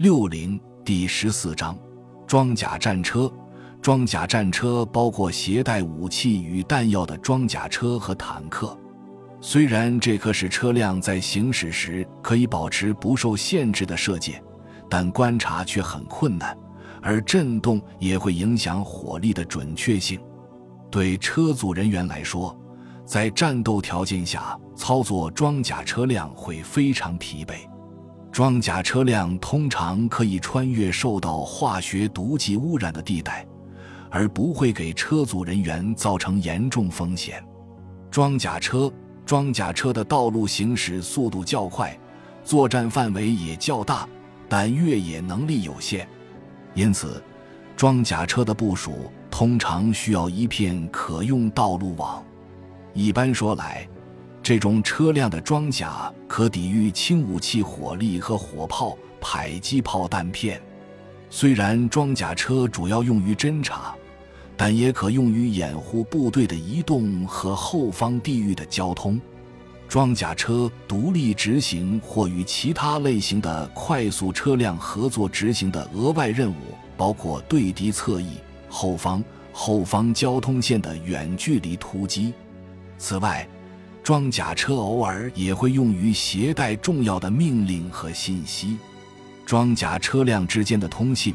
六零第十四章装甲战车。装甲战车包括携带武器与弹药的装甲车和坦克。虽然这可使车辆在行驶时可以保持不受限制的射界，但观察却很困难，而震动也会影响火力的准确性。对车组人员来说，在战斗条件下操作装甲车辆会非常疲惫。装甲车辆通常可以穿越受到化学毒剂污染的地带。而不会给车组人员造成严重风险。装甲车，装甲车的道路行驶速度较快，作战范围也较大，但越野能力有限，因此，装甲车的部署通常需要一片可用道路网。一般说来，这种车辆的装甲可抵御轻武器火力和火炮、迫击炮弹片。虽然装甲车主要用于侦察。但也可用于掩护部队的移动和后方地域的交通。装甲车独立执行或与其他类型的快速车辆合作执行的额外任务，包括对敌侧翼、后方、后方交通线的远距离突击。此外，装甲车偶尔也会用于携带重要的命令和信息。装甲车辆之间的通信。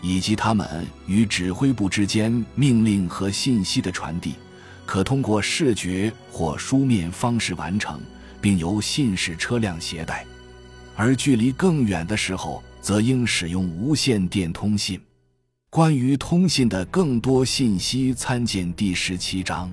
以及他们与指挥部之间命令和信息的传递，可通过视觉或书面方式完成，并由信使车辆携带；而距离更远的时候，则应使用无线电通信。关于通信的更多信息，参见第十七章。